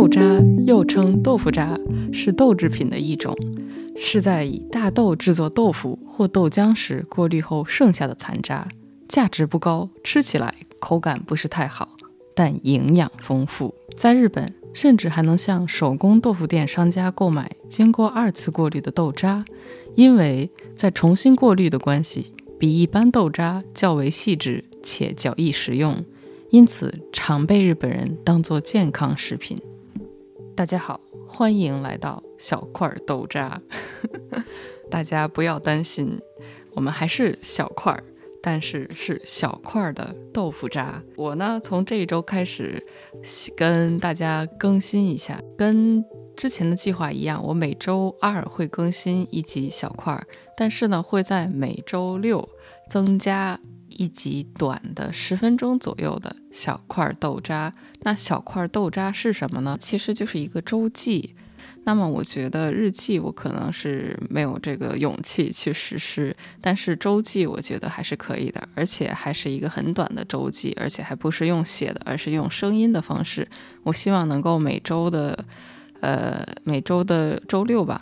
豆渣又称豆腐渣，是豆制品的一种，是在以大豆制作豆腐或豆浆时过滤后剩下的残渣，价值不高，吃起来口感不是太好，但营养丰富。在日本，甚至还能向手工豆腐店商家购买经过二次过滤的豆渣，因为在重新过滤的关系，比一般豆渣较为细致且较易食用。因此，常被日本人当作健康食品。大家好，欢迎来到小块豆渣。大家不要担心，我们还是小块儿，但是是小块儿的豆腐渣。我呢，从这一周开始跟大家更新一下，跟之前的计划一样，我每周二会更新一集小块儿，但是呢，会在每周六增加。一集短的十分钟左右的小块豆渣，那小块豆渣是什么呢？其实就是一个周记。那么我觉得日记我可能是没有这个勇气去实施，但是周记我觉得还是可以的，而且还是一个很短的周记，而且还不是用写的，而是用声音的方式。我希望能够每周的，呃，每周的周六吧。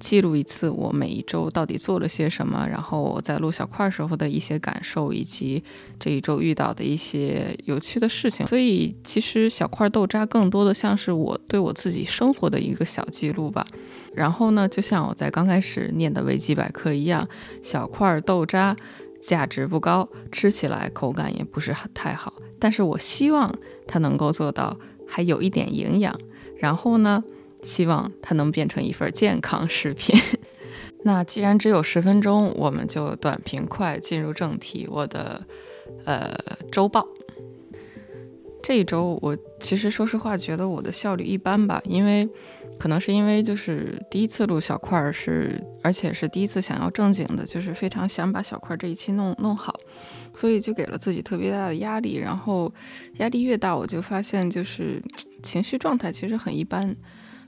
记录一次我每一周到底做了些什么，然后我在录小块时候的一些感受，以及这一周遇到的一些有趣的事情。所以其实小块豆渣更多的像是我对我自己生活的一个小记录吧。然后呢，就像我在刚开始念的维基百科一样，小块豆渣价值不高，吃起来口感也不是很太好，但是我希望它能够做到还有一点营养。然后呢？希望它能变成一份健康食品。那既然只有十分钟，我们就短平快进入正题。我的呃周报，这一周我其实说实话觉得我的效率一般吧，因为可能是因为就是第一次录小块儿是，而且是第一次想要正经的，就是非常想把小块这一期弄弄好，所以就给了自己特别大的压力。然后压力越大，我就发现就是情绪状态其实很一般。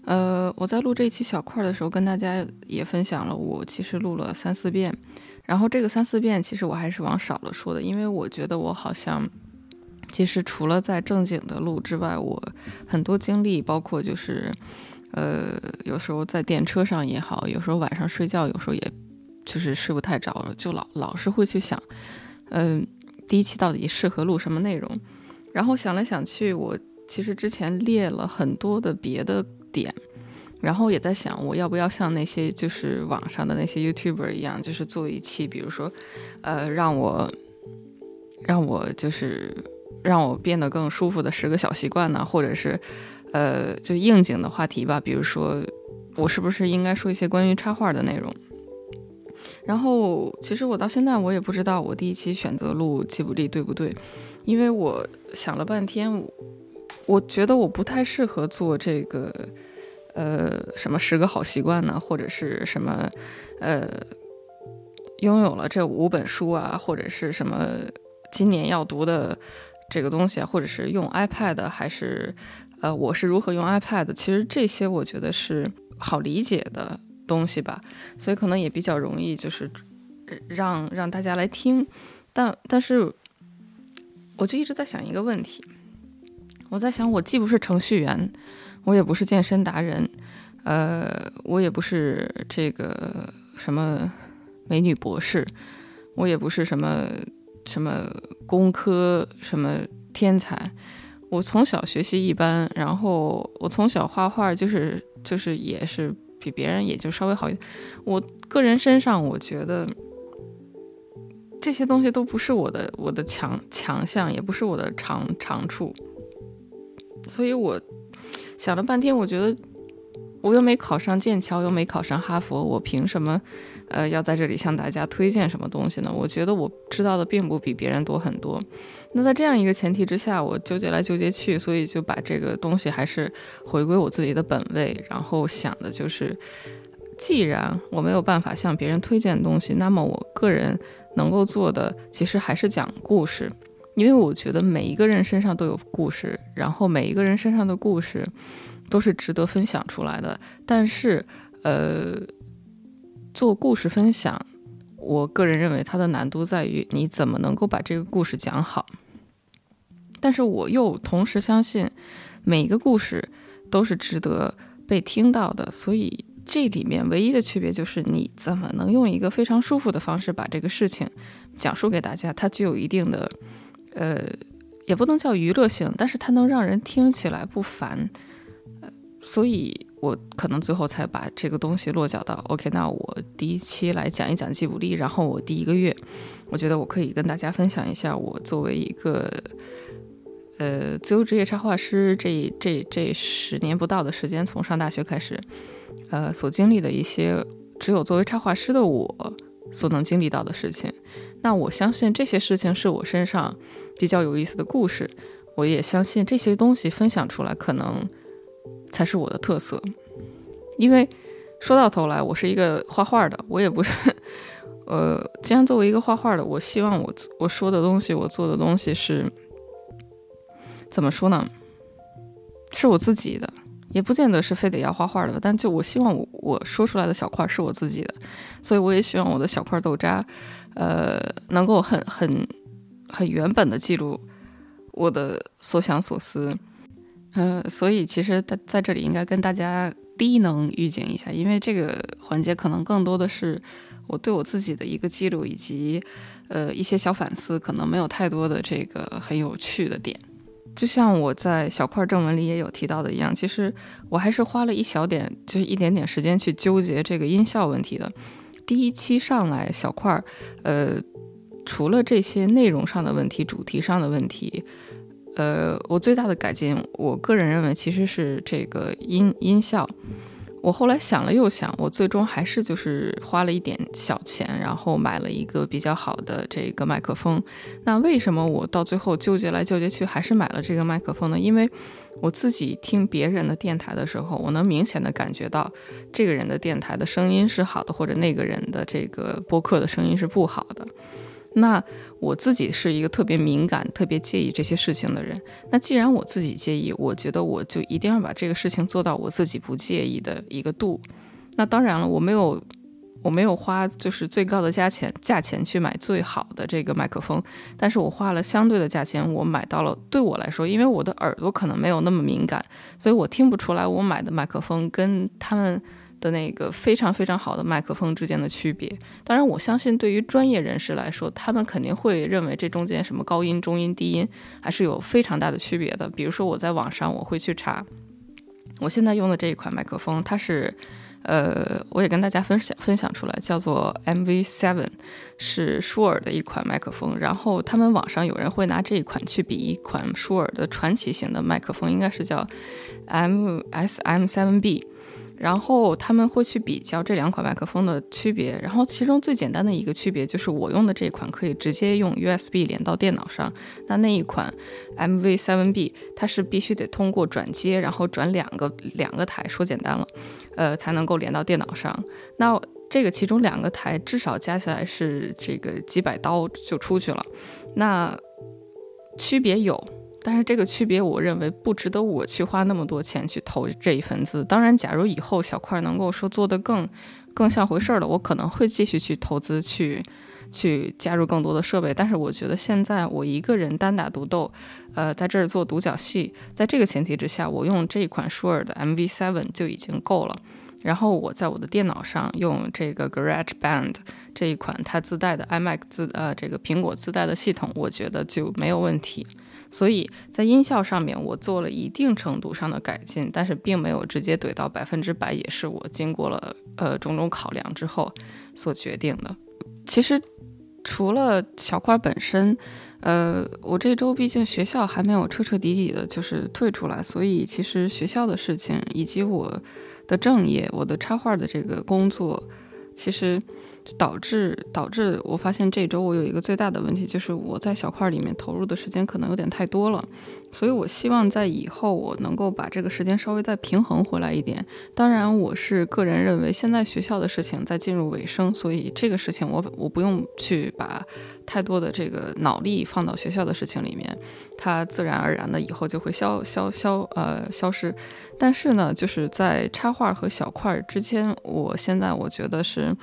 呃，我在录这一期小块的时候，跟大家也分享了，我其实录了三四遍，然后这个三四遍其实我还是往少了说的，因为我觉得我好像，其实除了在正经的录之外，我很多经历，包括就是，呃，有时候在电车上也好，有时候晚上睡觉，有时候也就是睡不太着了，就老老是会去想，嗯，第一期到底适合录什么内容，然后想来想去，我其实之前列了很多的别的。点，然后也在想，我要不要像那些就是网上的那些 YouTuber 一样，就是做一期，比如说，呃，让我，让我就是让我变得更舒服的十个小习惯呢，或者是，呃，就应景的话题吧，比如说，我是不是应该说一些关于插画的内容？然后，其实我到现在我也不知道我第一期选择录吉卜力对不对，因为我想了半天。我觉得我不太适合做这个，呃，什么十个好习惯呢，或者是什么，呃，拥有了这五本书啊，或者是什么今年要读的这个东西啊，或者是用 iPad 还是，呃，我是如何用 iPad？其实这些我觉得是好理解的东西吧，所以可能也比较容易，就是让让大家来听。但但是，我就一直在想一个问题。我在想，我既不是程序员，我也不是健身达人，呃，我也不是这个什么美女博士，我也不是什么什么工科什么天才，我从小学习一般，然后我从小画画就是就是也是比别人也就稍微好一点，我个人身上我觉得这些东西都不是我的我的强强项，也不是我的长长处。所以我想了半天，我觉得我又没考上剑桥，又没考上哈佛，我凭什么，呃，要在这里向大家推荐什么东西呢？我觉得我知道的并不比别人多很多。那在这样一个前提之下，我纠结来纠结去，所以就把这个东西还是回归我自己的本位，然后想的就是，既然我没有办法向别人推荐东西，那么我个人能够做的，其实还是讲故事。因为我觉得每一个人身上都有故事，然后每一个人身上的故事都是值得分享出来的。但是，呃，做故事分享，我个人认为它的难度在于你怎么能够把这个故事讲好。但是我又同时相信，每一个故事都是值得被听到的。所以这里面唯一的区别就是你怎么能用一个非常舒服的方式把这个事情讲述给大家，它具有一定的呃，也不能叫娱乐性，但是它能让人听起来不烦。呃，所以。我可能最后才把这个东西落脚到 OK，那我第一期来讲一讲吉卜力，然后我第一个月，我觉得我可以跟大家分享一下我作为一个呃自由职业插画师这这这十年不到的时间，从上大学开始，呃所经历的一些只有作为插画师的我所能经历到的事情。那我相信这些事情是我身上比较有意思的故事，我也相信这些东西分享出来可能。才是我的特色，因为说到头来，我是一个画画的，我也不是，呃，既然作为一个画画的，我希望我我说的东西，我做的东西是怎么说呢？是我自己的，也不见得是非得要画画的，但就我希望我我说出来的小块是我自己的，所以我也希望我的小块豆渣，呃，能够很很很原本的记录我的所想所思。嗯，所以其实在在这里应该跟大家低能预警一下，因为这个环节可能更多的是我对我自己的一个记录，以及呃一些小反思，可能没有太多的这个很有趣的点。就像我在小块正文里也有提到的一样，其实我还是花了一小点，就是一点点时间去纠结这个音效问题的。第一期上来小块儿，呃，除了这些内容上的问题、主题上的问题。呃，我最大的改进，我个人认为其实是这个音音效。我后来想了又想，我最终还是就是花了一点小钱，然后买了一个比较好的这个麦克风。那为什么我到最后纠结来纠结去，还是买了这个麦克风呢？因为我自己听别人的电台的时候，我能明显的感觉到这个人的电台的声音是好的，或者那个人的这个播客的声音是不好的。那我自己是一个特别敏感、特别介意这些事情的人。那既然我自己介意，我觉得我就一定要把这个事情做到我自己不介意的一个度。那当然了，我没有，我没有花就是最高的价钱价钱去买最好的这个麦克风，但是我花了相对的价钱，我买到了对我来说，因为我的耳朵可能没有那么敏感，所以我听不出来我买的麦克风跟他们。的那个非常非常好的麦克风之间的区别，当然我相信对于专业人士来说，他们肯定会认为这中间什么高音、中音、低音还是有非常大的区别的。比如说我在网上我会去查，我现在用的这一款麦克风，它是，呃，我也跟大家分享分享出来，叫做 MV7，是舒尔的一款麦克风。然后他们网上有人会拿这一款去比一款舒尔的传奇型的麦克风，应该是叫 MSM7B。然后他们会去比较这两款麦克风的区别，然后其中最简单的一个区别就是我用的这款可以直接用 USB 连到电脑上，那那一款 MV7B 它是必须得通过转接，然后转两个两个台，说简单了，呃才能够连到电脑上。那这个其中两个台至少加起来是这个几百刀就出去了，那区别有。但是这个区别，我认为不值得我去花那么多钱去投这一份资。当然，假如以后小块能够说做得更更像回事儿了，我可能会继续去投资，去去加入更多的设备。但是我觉得现在我一个人单打独斗，呃，在这儿做独角戏，在这个前提之下，我用这一款舒尔的 MV7 就已经够了。然后我在我的电脑上用这个 GarageBand 这一款它自带的 iMac 自呃这个苹果自带的系统，我觉得就没有问题。所以在音效上面，我做了一定程度上的改进，但是并没有直接怼到百分之百，也是我经过了呃种种考量之后所决定的。其实除了小块本身，呃，我这周毕竟学校还没有彻彻底底的就是退出来，所以其实学校的事情以及我的正业，我的插画的这个工作，其实。导致导致我发现这周我有一个最大的问题，就是我在小块里面投入的时间可能有点太多了，所以我希望在以后我能够把这个时间稍微再平衡回来一点。当然，我是个人认为现在学校的事情在进入尾声，所以这个事情我我不用去把太多的这个脑力放到学校的事情里面，它自然而然的以后就会消消消呃消失。但是呢，就是在插画和小块之间，我现在我觉得是。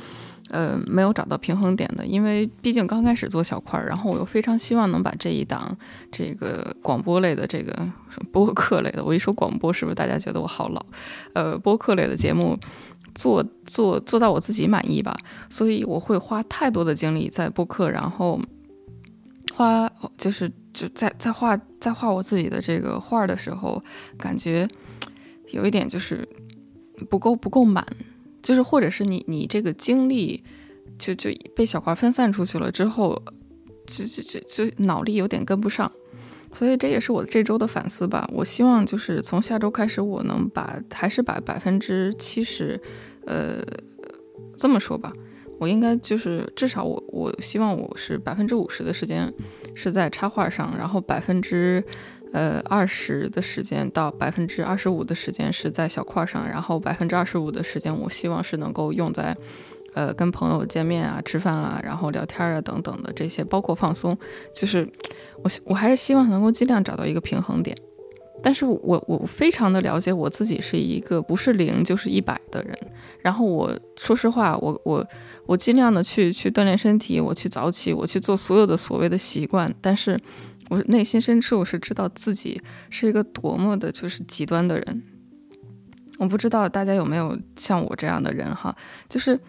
呃，没有找到平衡点的，因为毕竟刚开始做小块儿，然后我又非常希望能把这一档这个广播类的这个播客类的，我一说广播，是不是大家觉得我好老？呃，播客类的节目做做做到我自己满意吧，所以我会花太多的精力在播客，然后花就是就在在画在画我自己的这个画的时候，感觉有一点就是不够不够满。就是或者是你你这个精力就就被小块分散出去了之后，就就就就脑力有点跟不上，所以这也是我这周的反思吧。我希望就是从下周开始，我能把还是把百分之七十，呃，这么说吧，我应该就是至少我我希望我是百分之五十的时间是在插画上，然后百分之。呃，二十的时间到百分之二十五的时间是在小块上，然后百分之二十五的时间，我希望是能够用在，呃，跟朋友见面啊、吃饭啊、然后聊天啊等等的这些，包括放松。就是我我还是希望能够尽量找到一个平衡点。但是我我非常的了解我自己是一个不是零就是一百的人。然后我说实话，我我我尽量的去去锻炼身体，我去早起，我去做所有的所谓的习惯，但是。我内心深处我是知道自己是一个多么的，就是极端的人。我不知道大家有没有像我这样的人哈，就是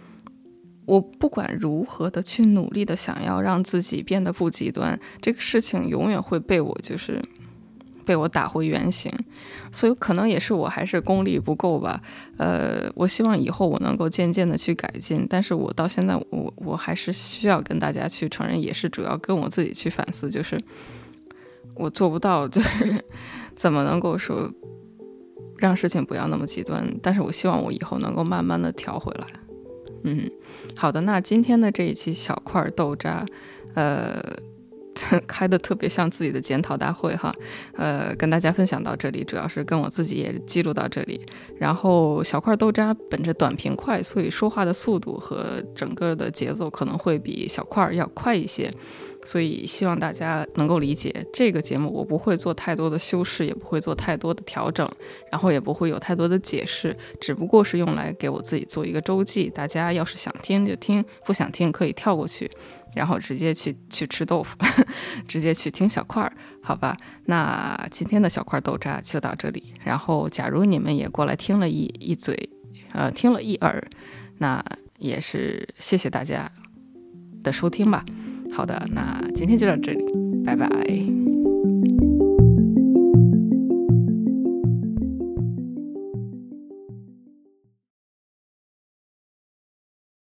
我不管如何的去努力的想要让自己变得不极端，这个事情永远会被我就是被我打回原形。所以可能也是我还是功力不够吧。呃，我希望以后我能够渐渐的去改进，但是我到现在我我还是需要跟大家去承认，也是主要跟我自己去反思，就是。我做不到，就是 怎么能够说让事情不要那么极端？但是我希望我以后能够慢慢的调回来。嗯，好的，那今天的这一期小块豆渣，呃，开的特别像自己的检讨大会哈，呃，跟大家分享到这里，主要是跟我自己也记录到这里。然后小块豆渣本着短平快，所以说话的速度和整个的节奏可能会比小块要快一些。所以希望大家能够理解这个节目，我不会做太多的修饰，也不会做太多的调整，然后也不会有太多的解释，只不过是用来给我自己做一个周记。大家要是想听就听，不想听可以跳过去，然后直接去去吃豆腐，直接去听小块儿，好吧？那今天的小块豆渣就到这里。然后，假如你们也过来听了一一嘴，呃，听了一耳，那也是谢谢大家的收听吧。好的，那今天就到这里，拜拜。